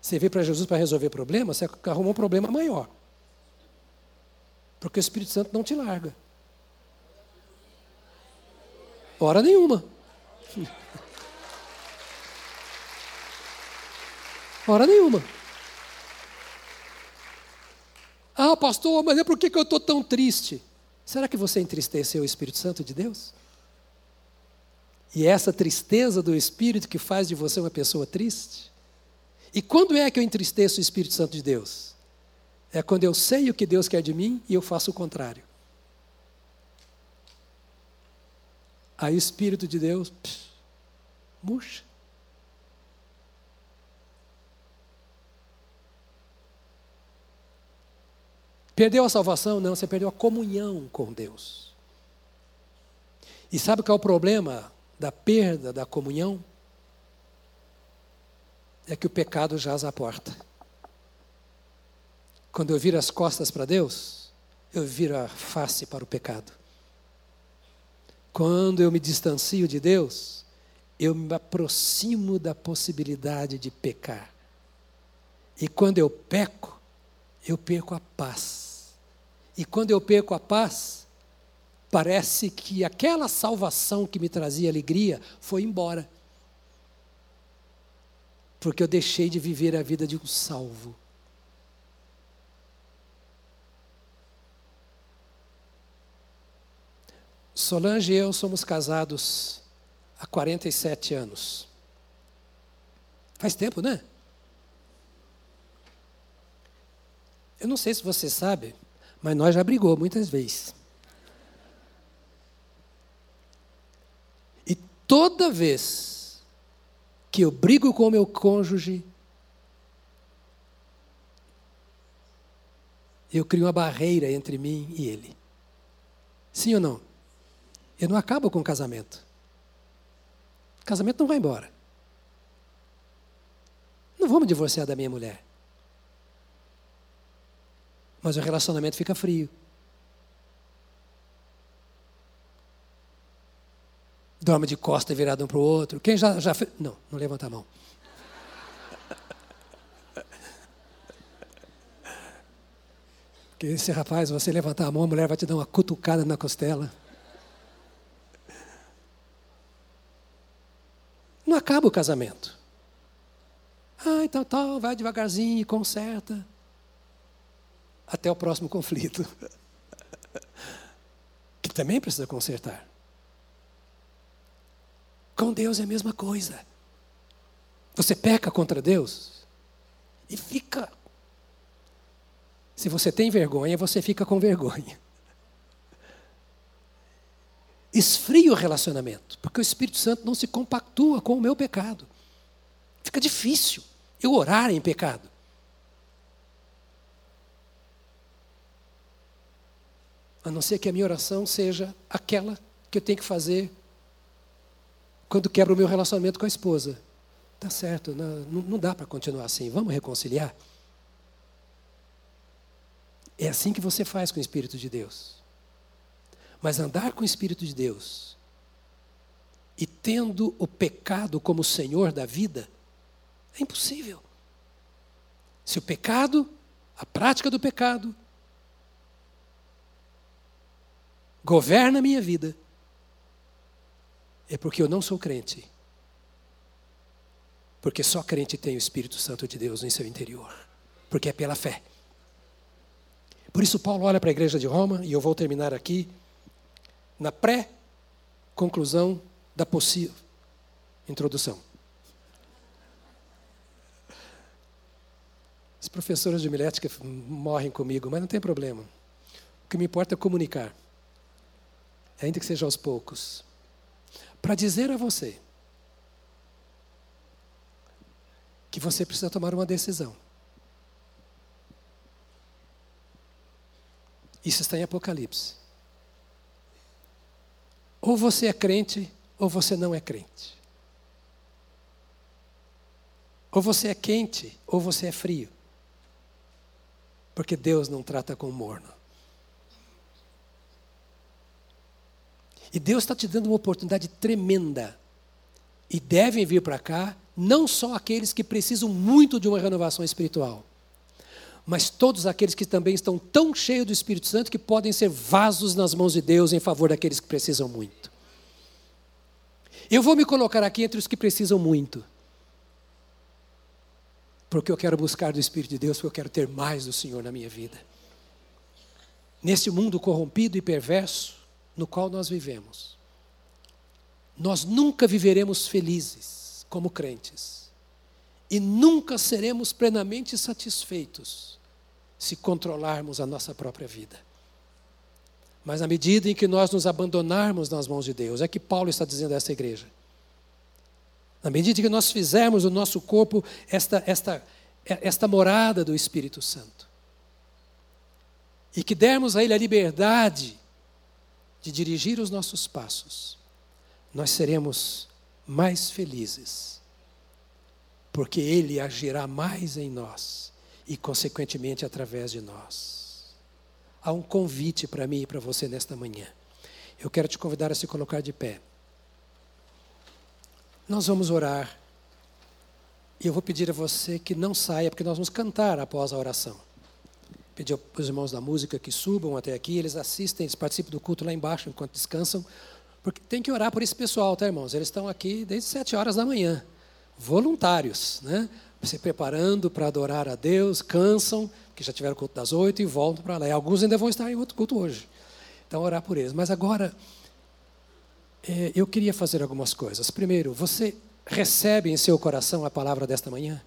Você veio para Jesus para resolver problemas, você arrumou um problema maior. Porque o Espírito Santo não te larga. Hora nenhuma. Hora nenhuma. Ah, pastor, mas é por que eu estou tão triste? Será que você entristeceu o Espírito Santo de Deus? E é essa tristeza do Espírito que faz de você uma pessoa triste? E quando é que eu entristeço o Espírito Santo de Deus? É quando eu sei o que Deus quer de mim e eu faço o contrário. Aí o Espírito de Deus pss, murcha. Perdeu a salvação? Não, você perdeu a comunhão com Deus. E sabe qual é o problema da perda da comunhão? É que o pecado jaz à porta. Quando eu viro as costas para Deus, eu viro a face para o pecado. Quando eu me distancio de Deus, eu me aproximo da possibilidade de pecar. E quando eu peco, eu perco a paz. E quando eu perco a paz, parece que aquela salvação que me trazia alegria foi embora. Porque eu deixei de viver a vida de um salvo. Solange e eu somos casados há 47 anos. Faz tempo, né? Eu não sei se você sabe, mas nós já brigou muitas vezes. E toda vez que eu brigo com o meu cônjuge, eu crio uma barreira entre mim e ele. Sim ou não? Eu não acabo com o casamento. O casamento não vai embora. Não vou me divorciar da minha mulher. Mas o relacionamento fica frio. Dorme de costa virado um para o outro. Quem já, já fez. Não, não levanta a mão. Porque esse rapaz, você levantar a mão, a mulher vai te dar uma cutucada na costela. Acaba o casamento. vai, tal, tal, vai devagarzinho, conserta. Até o próximo conflito. que também precisa consertar. Com Deus é a mesma coisa. Você peca contra Deus e fica. Se você tem vergonha, você fica com vergonha. Esfria o relacionamento, porque o Espírito Santo não se compactua com o meu pecado. Fica difícil eu orar em pecado. A não ser que a minha oração seja aquela que eu tenho que fazer quando quebro o meu relacionamento com a esposa. Tá certo, não, não dá para continuar assim. Vamos reconciliar? É assim que você faz com o Espírito de Deus. Mas andar com o Espírito de Deus e tendo o pecado como Senhor da vida, é impossível. Se o pecado, a prática do pecado, governa a minha vida, é porque eu não sou crente. Porque só crente tem o Espírito Santo de Deus em seu interior. Porque é pela fé. Por isso, Paulo olha para a igreja de Roma, e eu vou terminar aqui, na pré-conclusão da possível introdução. As professoras de homilética morrem comigo, mas não tem problema. O que me importa é comunicar, ainda que seja aos poucos, para dizer a você que você precisa tomar uma decisão. Isso está em Apocalipse. Ou você é crente, ou você não é crente. Ou você é quente, ou você é frio. Porque Deus não trata com morno. E Deus está te dando uma oportunidade tremenda. E devem vir para cá não só aqueles que precisam muito de uma renovação espiritual, mas todos aqueles que também estão tão cheios do Espírito Santo que podem ser vasos nas mãos de Deus em favor daqueles que precisam muito. Eu vou me colocar aqui entre os que precisam muito. Porque eu quero buscar do Espírito de Deus, porque eu quero ter mais do Senhor na minha vida. Nesse mundo corrompido e perverso no qual nós vivemos, nós nunca viveremos felizes como crentes. E nunca seremos plenamente satisfeitos se controlarmos a nossa própria vida. Mas à medida em que nós nos abandonarmos nas mãos de Deus, é que Paulo está dizendo a essa igreja. Na medida em que nós fizermos o nosso corpo esta, esta, esta morada do Espírito Santo, e que dermos a Ele a liberdade de dirigir os nossos passos, nós seremos mais felizes, porque Ele agirá mais em nós e, consequentemente, através de nós. Há um convite para mim e para você nesta manhã. Eu quero te convidar a se colocar de pé. Nós vamos orar. E eu vou pedir a você que não saia, porque nós vamos cantar após a oração. Pedir para os irmãos da música que subam até aqui, eles assistem, eles participam do culto lá embaixo enquanto descansam. Porque tem que orar por esse pessoal, tá, irmãos? Eles estão aqui desde sete horas da manhã, voluntários, né? Se preparando para adorar a Deus, cansam, que já tiveram culto das oito e voltam para lá. E alguns ainda vão estar em outro culto hoje. Então, orar por eles. Mas agora, é, eu queria fazer algumas coisas. Primeiro, você recebe em seu coração a palavra desta manhã?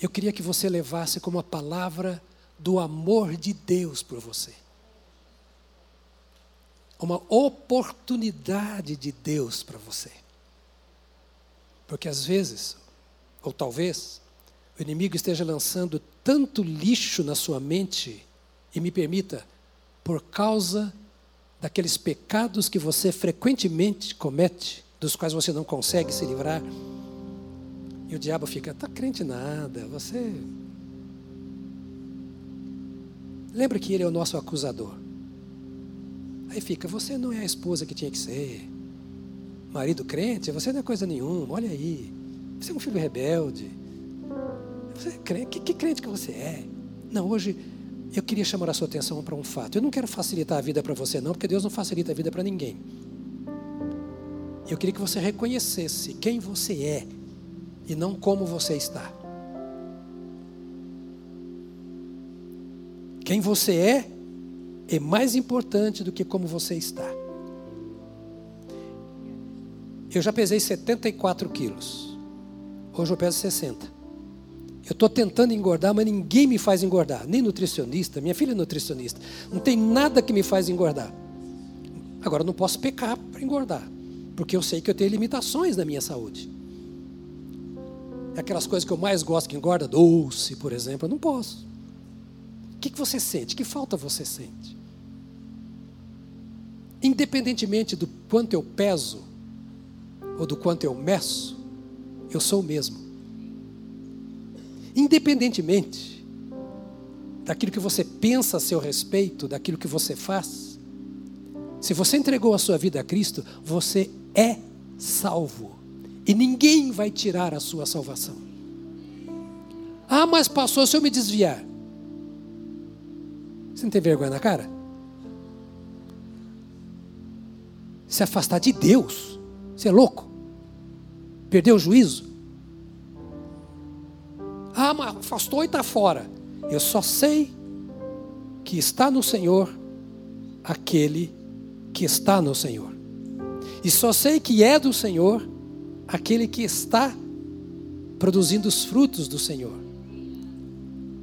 Eu queria que você levasse como a palavra do amor de Deus por você uma oportunidade de Deus para você. Porque às vezes, ou talvez, o inimigo esteja lançando tanto lixo na sua mente, e me permita, por causa daqueles pecados que você frequentemente comete, dos quais você não consegue se livrar. E o diabo fica, tá crente nada, você. Lembra que ele é o nosso acusador. Aí fica, você não é a esposa que tinha que ser. Marido crente, você não é coisa nenhuma, olha aí. Você é um filho rebelde. Você é crente, que, que crente que você é? Não, hoje eu queria chamar a sua atenção para um fato. Eu não quero facilitar a vida para você, não, porque Deus não facilita a vida para ninguém. Eu queria que você reconhecesse quem você é e não como você está. Quem você é é mais importante do que como você está. Eu já pesei 74 quilos. Hoje eu peso 60. Eu estou tentando engordar, mas ninguém me faz engordar. Nem nutricionista, minha filha é nutricionista. Não tem nada que me faz engordar. Agora, eu não posso pecar para engordar. Porque eu sei que eu tenho limitações na minha saúde. Aquelas coisas que eu mais gosto que engorda, doce, por exemplo, eu não posso. O que, que você sente? Que falta você sente? Independentemente do quanto eu peso, ou do quanto eu meço, eu sou o mesmo. Independentemente daquilo que você pensa a seu respeito, daquilo que você faz, se você entregou a sua vida a Cristo, você é salvo. E ninguém vai tirar a sua salvação. Ah, mas passou se eu me desviar. Você não tem vergonha na cara? Se afastar de Deus. Você é louco? Perdeu o juízo? Ah, mas afastou e está fora. Eu só sei que está no Senhor aquele que está no Senhor. E só sei que é do Senhor aquele que está produzindo os frutos do Senhor.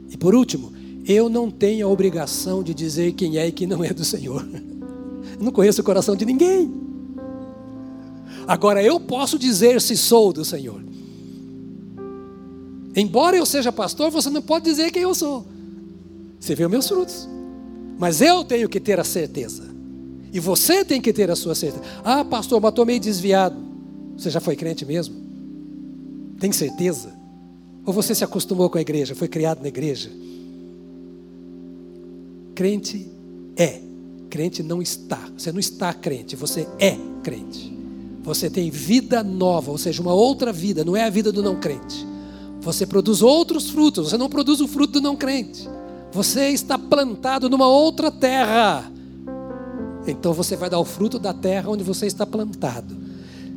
E por último, eu não tenho a obrigação de dizer quem é e quem não é do Senhor. Eu não conheço o coração de ninguém. Agora eu posso dizer se sou do Senhor. Embora eu seja pastor, você não pode dizer quem eu sou. Você vê os meus frutos. Mas eu tenho que ter a certeza. E você tem que ter a sua certeza. Ah, pastor, mas estou meio desviado. Você já foi crente mesmo? Tem certeza? Ou você se acostumou com a igreja, foi criado na igreja? Crente é, crente não está. Você não está crente, você é crente. Você tem vida nova, ou seja, uma outra vida, não é a vida do não crente. Você produz outros frutos, você não produz o fruto do não crente. Você está plantado numa outra terra. Então você vai dar o fruto da terra onde você está plantado.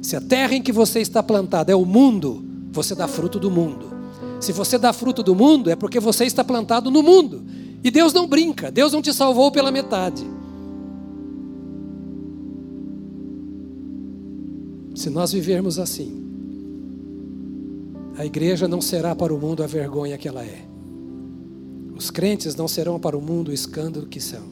Se a terra em que você está plantado é o mundo, você dá fruto do mundo. Se você dá fruto do mundo, é porque você está plantado no mundo. E Deus não brinca, Deus não te salvou pela metade. Se nós vivermos assim, a igreja não será para o mundo a vergonha que ela é. Os crentes não serão para o mundo o escândalo que são.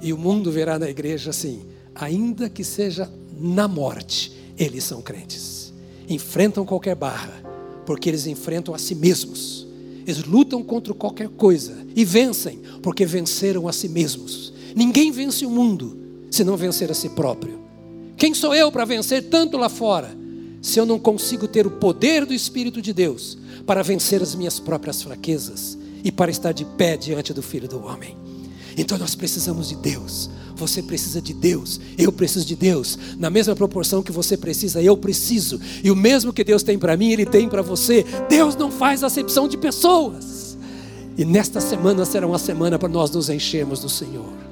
E o mundo verá na igreja assim, ainda que seja na morte, eles são crentes. Enfrentam qualquer barra, porque eles enfrentam a si mesmos. Eles lutam contra qualquer coisa e vencem, porque venceram a si mesmos. Ninguém vence o mundo se não vencer a si próprio. Quem sou eu para vencer tanto lá fora, se eu não consigo ter o poder do Espírito de Deus para vencer as minhas próprias fraquezas e para estar de pé diante do Filho do Homem? Então nós precisamos de Deus. Você precisa de Deus, eu preciso de Deus. Na mesma proporção que você precisa, eu preciso. E o mesmo que Deus tem para mim, Ele tem para você. Deus não faz acepção de pessoas. E nesta semana será uma semana para nós nos enchermos do Senhor.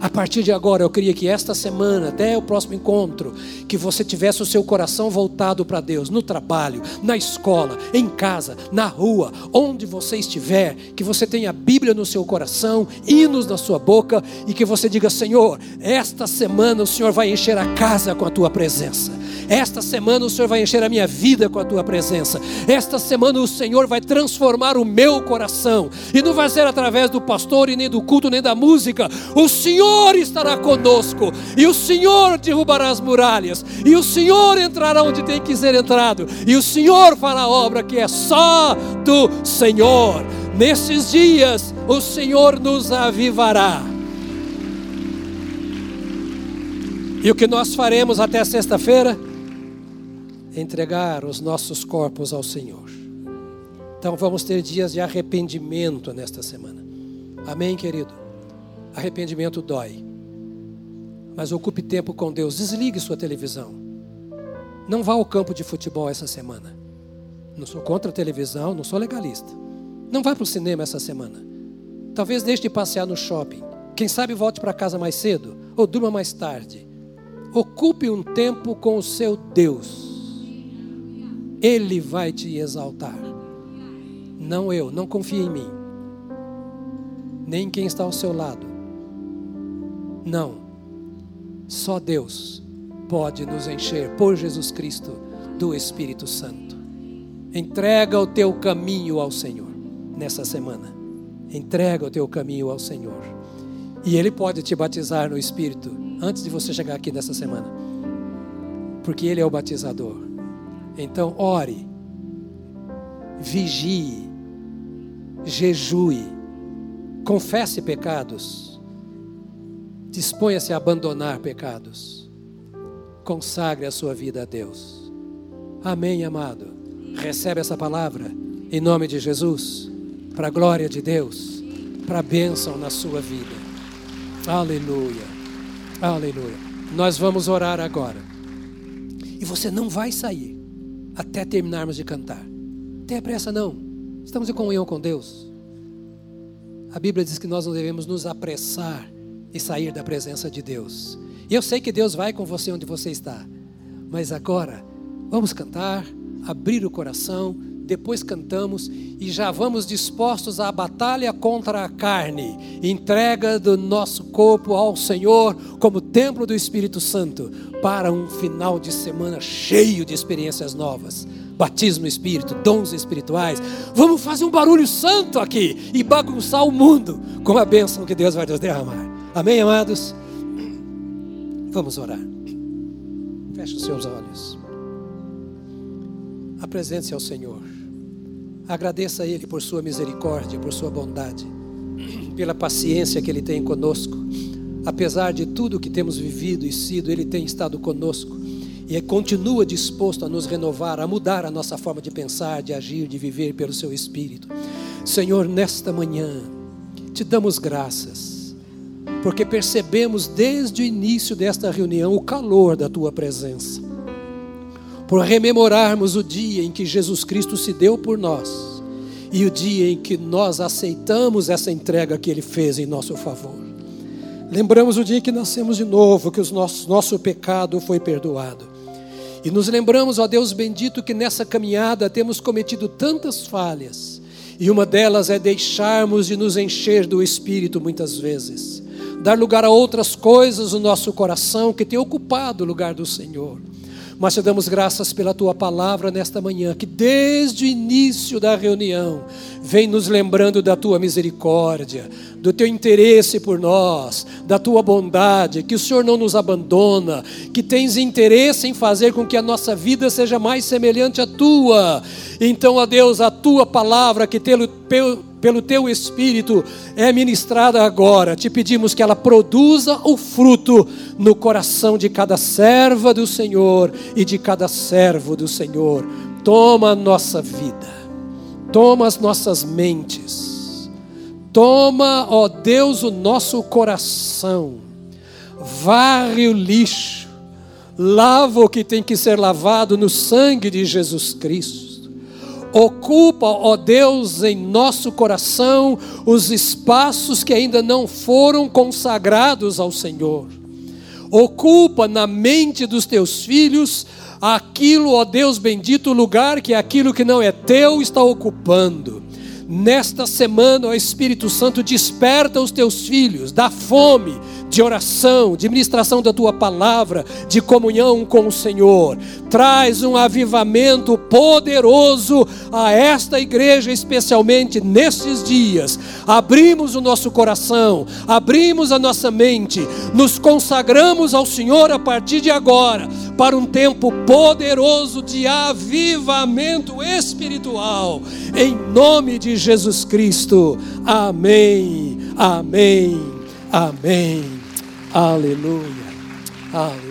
A partir de agora, eu queria que esta semana, até o próximo encontro, que você tivesse o seu coração voltado para Deus, no trabalho, na escola, em casa, na rua, onde você estiver, que você tenha a Bíblia no seu coração, hinos na sua boca e que você diga: Senhor, esta semana o Senhor vai encher a casa com a tua presença. Esta semana o Senhor vai encher a minha vida com a tua presença. Esta semana o Senhor vai transformar o meu coração. E não vai ser através do pastor e nem do culto, nem da música. O Senhor estará conosco. E o Senhor derrubará as muralhas. E o Senhor entrará onde tem que ser entrado. E o Senhor fará a obra que é só do Senhor. Nesses dias o Senhor nos avivará. E o que nós faremos até sexta-feira? entregar os nossos corpos ao Senhor. Então vamos ter dias de arrependimento nesta semana. Amém, querido? Arrependimento dói. Mas ocupe tempo com Deus. Desligue sua televisão. Não vá ao campo de futebol essa semana. Não sou contra a televisão, não sou legalista. Não vá para o cinema essa semana. Talvez deixe de passear no shopping. Quem sabe volte para casa mais cedo ou durma mais tarde. Ocupe um tempo com o seu Deus Ele vai te exaltar. Não eu, não confie em mim. Nem em quem está ao seu lado. Não. Só Deus pode nos encher por Jesus Cristo do Espírito Santo. Entrega o teu caminho ao Senhor nessa semana. Entrega o teu caminho ao Senhor. E Ele pode te batizar no Espírito antes de você chegar aqui nessa semana. Porque Ele é o batizador. Então, ore, vigie, jejue, confesse pecados, disponha-se a abandonar pecados, consagre a sua vida a Deus. Amém, amado. Recebe essa palavra em nome de Jesus, para a glória de Deus, para a bênção na sua vida. Aleluia, aleluia. Nós vamos orar agora. E você não vai sair até terminarmos de cantar. Tenha pressa, não. Estamos em comunhão com Deus. A Bíblia diz que nós não devemos nos apressar e sair da presença de Deus. E eu sei que Deus vai com você onde você está. Mas agora, vamos cantar, abrir o coração, depois cantamos e já vamos dispostos à batalha contra a carne, entrega do nosso corpo ao Senhor como templo do Espírito Santo, para um final de semana cheio de experiências novas. Batismo espírito, dons espirituais. Vamos fazer um barulho santo aqui e bagunçar o mundo com a bênção que Deus vai nos derramar. Amém, amados? Vamos orar. Feche os seus olhos. Apresente-se ao Senhor. Agradeça a Ele por sua misericórdia, por sua bondade, pela paciência que Ele tem conosco. Apesar de tudo que temos vivido e sido, Ele tem estado conosco e continua disposto a nos renovar, a mudar a nossa forma de pensar, de agir, de viver pelo Seu Espírito. Senhor, nesta manhã, te damos graças, porque percebemos desde o início desta reunião o calor da Tua presença por rememorarmos o dia em que Jesus Cristo se deu por nós e o dia em que nós aceitamos essa entrega que Ele fez em nosso favor. Lembramos o dia em que nascemos de novo, que o nosso, nosso pecado foi perdoado. E nos lembramos, ó Deus bendito, que nessa caminhada temos cometido tantas falhas, e uma delas é deixarmos de nos encher do Espírito muitas vezes, dar lugar a outras coisas no nosso coração que tem ocupado o lugar do Senhor. Mas te damos graças pela tua palavra nesta manhã, que desde o início da reunião vem nos lembrando da tua misericórdia, do teu interesse por nós, da tua bondade, que o Senhor não nos abandona, que tens interesse em fazer com que a nossa vida seja mais semelhante à tua. Então, ó Deus, a tua palavra que pelo, pelo teu Espírito é ministrada agora. Te pedimos que ela produza o fruto no coração de cada serva do Senhor e de cada servo do Senhor. Toma a nossa vida, toma as nossas mentes, toma, ó Deus, o nosso coração, varre o lixo, lava o que tem que ser lavado no sangue de Jesus Cristo Ocupa, ó Deus, em nosso coração os espaços que ainda não foram consagrados ao Senhor. Ocupa na mente dos teus filhos aquilo, ó Deus bendito, o lugar que aquilo que não é teu está ocupando. Nesta semana, ó Espírito Santo, desperta os teus filhos da fome, de oração, de ministração da tua palavra, de comunhão com o Senhor. Traz um avivamento poderoso a esta igreja, especialmente nesses dias. Abrimos o nosso coração, abrimos a nossa mente, nos consagramos ao Senhor a partir de agora, para um tempo poderoso de avivamento espiritual. Em nome de Jesus Cristo. Amém. Amém. Amém. Aleluia. Aleluia.